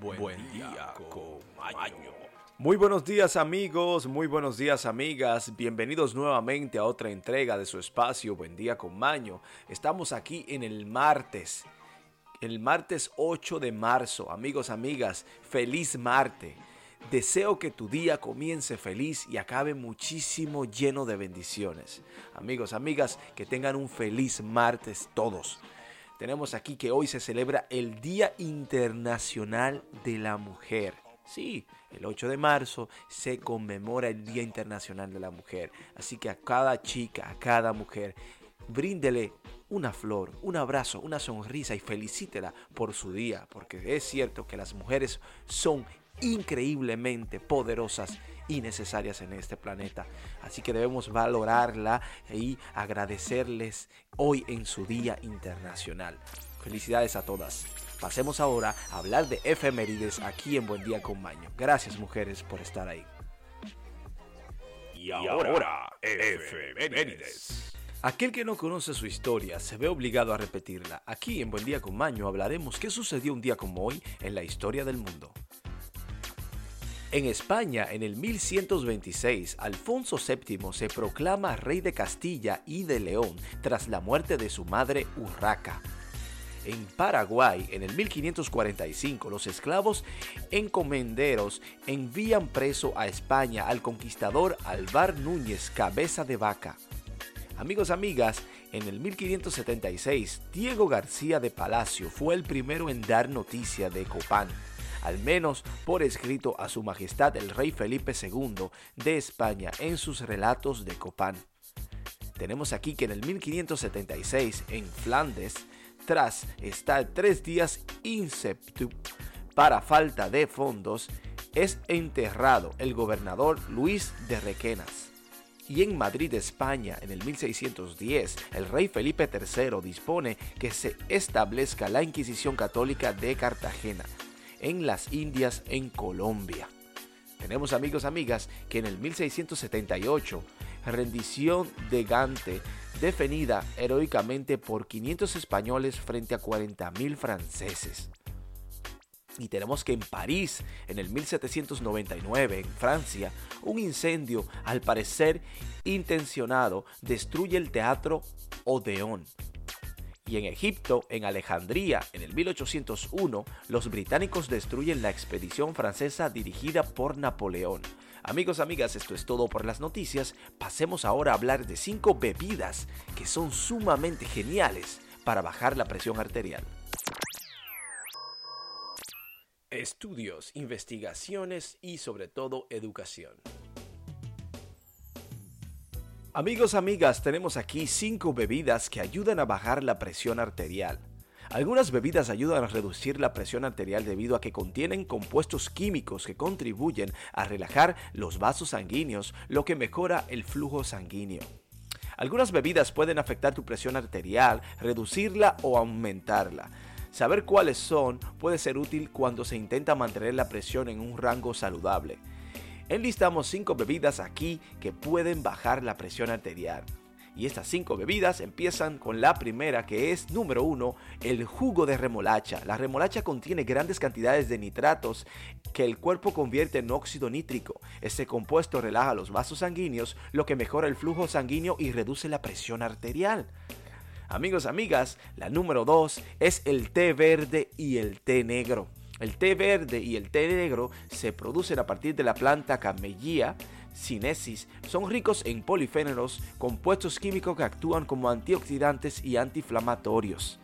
Buen, día, con Maño. Muy buenos días amigos, muy buenos días amigas, bienvenidos nuevamente a otra entrega de su espacio Buen día con Maño. Estamos aquí en el martes, el martes 8 de marzo, amigos, amigas, feliz martes. Deseo que tu día comience feliz y acabe muchísimo lleno de bendiciones. Amigos, amigas, que tengan un feliz martes todos. Tenemos aquí que hoy se celebra el Día Internacional de la Mujer. Sí, el 8 de marzo se conmemora el Día Internacional de la Mujer. Así que a cada chica, a cada mujer, bríndele una flor, un abrazo, una sonrisa y felicítela por su día. Porque es cierto que las mujeres son increíblemente poderosas y necesarias en este planeta. Así que debemos valorarla y agradecerles hoy en su Día Internacional. Felicidades a todas. Pasemos ahora a hablar de efemérides aquí en Buen Día con Maño. Gracias mujeres por estar ahí. Y ahora, efemérides. Aquel que no conoce su historia se ve obligado a repetirla. Aquí en Buen Día con Maño hablaremos qué sucedió un día como hoy en la historia del mundo. En España, en el 1126, Alfonso VII se proclama rey de Castilla y de León tras la muerte de su madre Urraca. En Paraguay, en el 1545, los esclavos encomenderos envían preso a España al conquistador Alvar Núñez Cabeza de Vaca. Amigos, amigas, en el 1576, Diego García de Palacio fue el primero en dar noticia de Copán al menos por escrito a su majestad el rey Felipe II de España en sus relatos de Copán. Tenemos aquí que en el 1576 en Flandes, tras estar tres días inceptu para falta de fondos, es enterrado el gobernador Luis de Requenas. Y en Madrid, España, en el 1610, el rey Felipe III dispone que se establezca la Inquisición Católica de Cartagena, en las Indias en Colombia. Tenemos amigos, amigas, que en el 1678, rendición de Gante, defendida heroicamente por 500 españoles frente a 40.000 franceses. Y tenemos que en París, en el 1799, en Francia, un incendio, al parecer intencionado, destruye el teatro Odeón, y en Egipto, en Alejandría, en el 1801, los británicos destruyen la expedición francesa dirigida por Napoleón. Amigos, amigas, esto es todo por las noticias. Pasemos ahora a hablar de cinco bebidas que son sumamente geniales para bajar la presión arterial. Estudios, investigaciones y sobre todo educación. Amigos, amigas, tenemos aquí 5 bebidas que ayudan a bajar la presión arterial. Algunas bebidas ayudan a reducir la presión arterial debido a que contienen compuestos químicos que contribuyen a relajar los vasos sanguíneos, lo que mejora el flujo sanguíneo. Algunas bebidas pueden afectar tu presión arterial, reducirla o aumentarla. Saber cuáles son puede ser útil cuando se intenta mantener la presión en un rango saludable. Enlistamos 5 bebidas aquí que pueden bajar la presión arterial. Y estas 5 bebidas empiezan con la primera que es número 1, el jugo de remolacha. La remolacha contiene grandes cantidades de nitratos que el cuerpo convierte en óxido nítrico. Este compuesto relaja los vasos sanguíneos, lo que mejora el flujo sanguíneo y reduce la presión arterial. Amigos, amigas, la número 2 es el té verde y el té negro. El té verde y el té negro se producen a partir de la planta Camellia sinensis. Son ricos en polifénolos, compuestos químicos que actúan como antioxidantes y antiinflamatorios.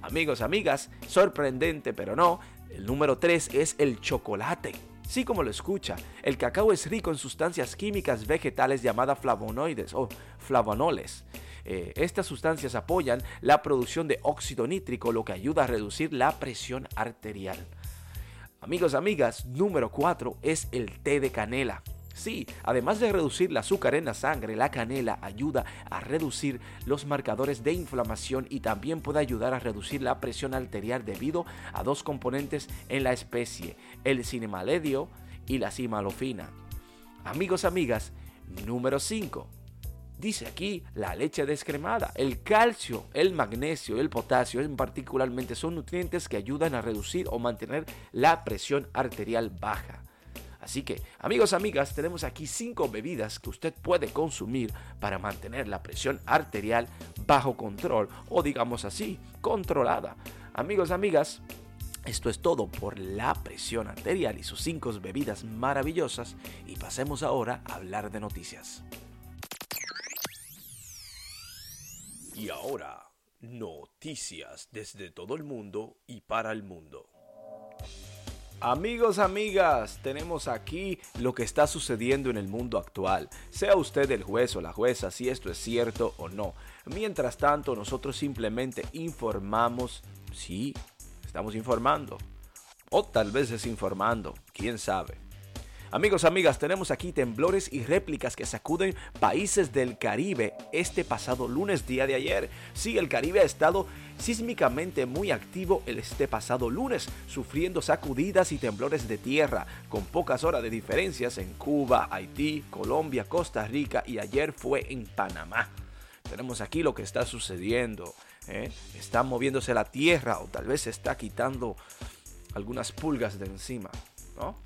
Amigos, amigas, sorprendente pero no, el número 3 es el chocolate. Sí como lo escucha, el cacao es rico en sustancias químicas vegetales llamadas flavonoides o flavonoles. Eh, estas sustancias apoyan la producción de óxido nítrico, lo que ayuda a reducir la presión arterial. Amigos, amigas, número 4 es el té de canela. Sí, además de reducir el azúcar en la sangre, la canela ayuda a reducir los marcadores de inflamación y también puede ayudar a reducir la presión arterial debido a dos componentes en la especie, el cinemaledio y la cimalofina. Amigos, amigas, número 5. Dice aquí la leche descremada. El calcio, el magnesio, el potasio en particularmente son nutrientes que ayudan a reducir o mantener la presión arterial baja. Así que, amigos, amigas, tenemos aquí cinco bebidas que usted puede consumir para mantener la presión arterial bajo control o digamos así, controlada. Amigos, amigas, esto es todo por la presión arterial y sus cinco bebidas maravillosas y pasemos ahora a hablar de noticias. Y ahora, noticias desde todo el mundo y para el mundo. Amigos, amigas, tenemos aquí lo que está sucediendo en el mundo actual. Sea usted el juez o la jueza si esto es cierto o no. Mientras tanto, nosotros simplemente informamos, sí, estamos informando. O tal vez desinformando, quién sabe. Amigos, amigas, tenemos aquí temblores y réplicas que sacuden países del Caribe este pasado lunes día de ayer. Sí, el Caribe ha estado sísmicamente muy activo este pasado lunes, sufriendo sacudidas y temblores de tierra, con pocas horas de diferencias en Cuba, Haití, Colombia, Costa Rica y ayer fue en Panamá. Tenemos aquí lo que está sucediendo. ¿eh? Está moviéndose la tierra o tal vez se está quitando algunas pulgas de encima. ¿no?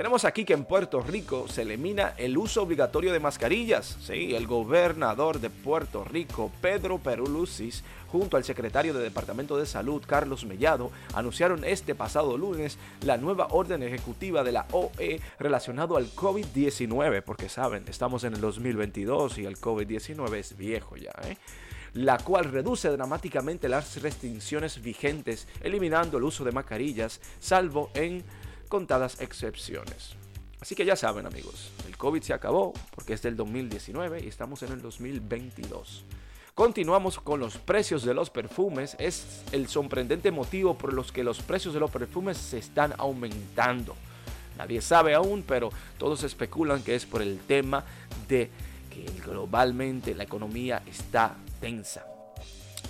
Tenemos aquí que en Puerto Rico se elimina el uso obligatorio de mascarillas. Sí, el gobernador de Puerto Rico, Pedro Perulucis, junto al secretario de Departamento de Salud, Carlos Mellado, anunciaron este pasado lunes la nueva orden ejecutiva de la OE relacionado al COVID-19, porque saben, estamos en el 2022 y el COVID-19 es viejo ya, ¿eh? la cual reduce dramáticamente las restricciones vigentes, eliminando el uso de mascarillas, salvo en contadas excepciones. Así que ya saben amigos, el COVID se acabó porque es del 2019 y estamos en el 2022. Continuamos con los precios de los perfumes. Es el sorprendente motivo por los que los precios de los perfumes se están aumentando. Nadie sabe aún, pero todos especulan que es por el tema de que globalmente la economía está tensa.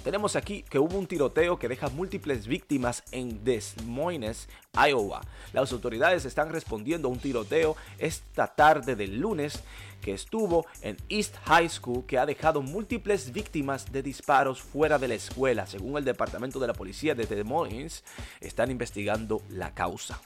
Tenemos aquí que hubo un tiroteo que deja múltiples víctimas en Des Moines, Iowa. Las autoridades están respondiendo a un tiroteo esta tarde del lunes que estuvo en East High School que ha dejado múltiples víctimas de disparos fuera de la escuela. Según el departamento de la policía de Des Moines, están investigando la causa.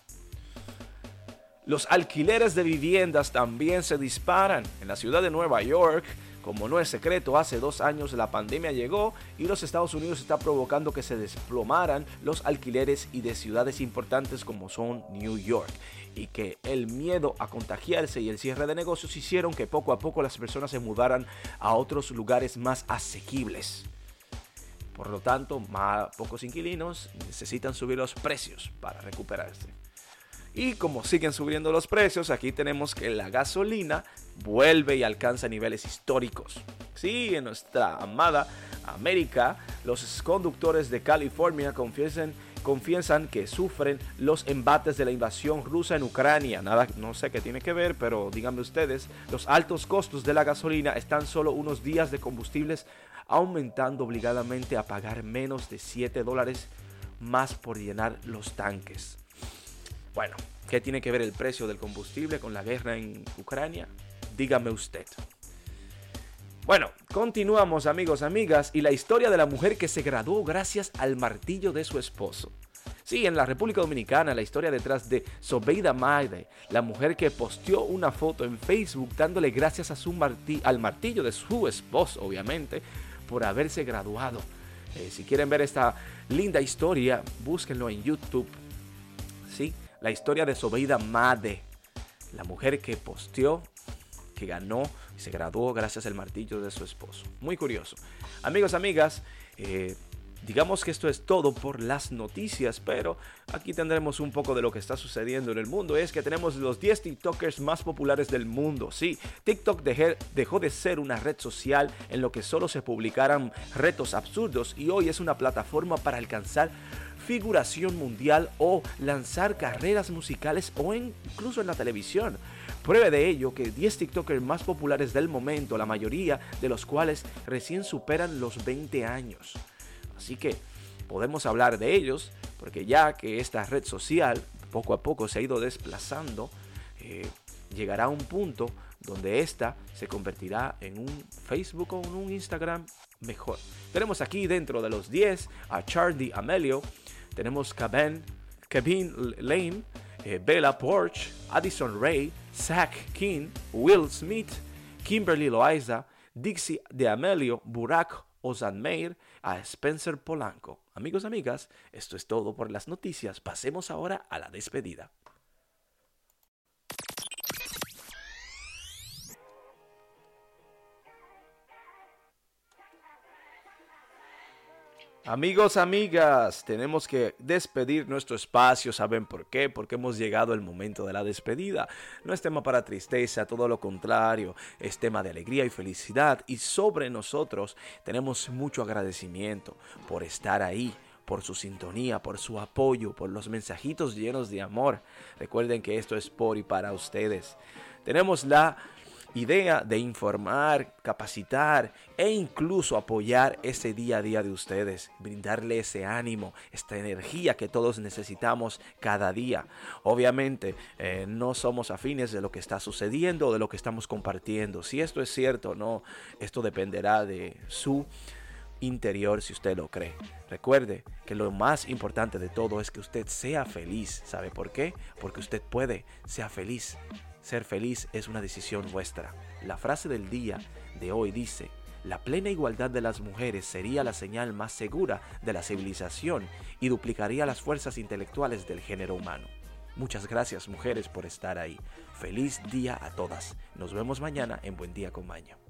Los alquileres de viviendas también se disparan. En la ciudad de Nueva York, como no es secreto, hace dos años la pandemia llegó y los Estados Unidos está provocando que se desplomaran los alquileres y de ciudades importantes como son New York y que el miedo a contagiarse y el cierre de negocios hicieron que poco a poco las personas se mudaran a otros lugares más asequibles. Por lo tanto, más pocos inquilinos necesitan subir los precios para recuperarse. Y como siguen subiendo los precios, aquí tenemos que la gasolina vuelve y alcanza niveles históricos. Sí, en nuestra amada América, los conductores de California confiesan, que sufren los embates de la invasión rusa en Ucrania. Nada, no sé qué tiene que ver, pero díganme ustedes, los altos costos de la gasolina están solo unos días de combustibles aumentando obligadamente a pagar menos de 7 dólares más por llenar los tanques. Bueno, ¿qué tiene que ver el precio del combustible con la guerra en Ucrania? Dígame usted. Bueno, continuamos amigos, amigas, y la historia de la mujer que se graduó gracias al martillo de su esposo. Sí, en la República Dominicana, la historia detrás de Sobeida Maide, la mujer que posteó una foto en Facebook dándole gracias a su al martillo de su esposo, obviamente, por haberse graduado. Eh, si quieren ver esta linda historia, búsquenlo en YouTube. Sí, la historia de Sobeida Made, la mujer que posteó, que ganó y se graduó gracias al martillo de su esposo. Muy curioso. Amigos, amigas, eh, digamos que esto es todo por las noticias, pero aquí tendremos un poco de lo que está sucediendo en el mundo. Es que tenemos los 10 TikTokers más populares del mundo. Sí, TikTok dejó de ser una red social en lo que solo se publicaran retos absurdos y hoy es una plataforma para alcanzar figuración mundial o lanzar carreras musicales o incluso en la televisión. Pruebe de ello que 10 TikTokers más populares del momento, la mayoría de los cuales recién superan los 20 años. Así que podemos hablar de ellos porque ya que esta red social poco a poco se ha ido desplazando, eh, llegará a un punto donde esta se convertirá en un Facebook o en un Instagram mejor. Tenemos aquí dentro de los 10 a Charlie Amelio, tenemos Kevin, Kevin Lane, eh, Bella Porch, Addison Ray, Zach King, Will Smith, Kimberly Loaiza, Dixie de Amelio, Burak Ozanmeir, a Spencer Polanco. Amigos, amigas, esto es todo por las noticias. Pasemos ahora a la despedida. Amigos, amigas, tenemos que despedir nuestro espacio. ¿Saben por qué? Porque hemos llegado el momento de la despedida. No es tema para tristeza, todo lo contrario. Es tema de alegría y felicidad. Y sobre nosotros tenemos mucho agradecimiento por estar ahí, por su sintonía, por su apoyo, por los mensajitos llenos de amor. Recuerden que esto es por y para ustedes. Tenemos la idea de informar, capacitar e incluso apoyar ese día a día de ustedes, brindarle ese ánimo, esta energía que todos necesitamos cada día. Obviamente eh, no somos afines de lo que está sucediendo o de lo que estamos compartiendo. Si esto es cierto o no, esto dependerá de su interior si usted lo cree. Recuerde que lo más importante de todo es que usted sea feliz. ¿Sabe por qué? Porque usted puede, sea feliz. Ser feliz es una decisión vuestra. La frase del día de hoy dice, la plena igualdad de las mujeres sería la señal más segura de la civilización y duplicaría las fuerzas intelectuales del género humano. Muchas gracias mujeres por estar ahí. Feliz día a todas. Nos vemos mañana en Buen Día con Maño.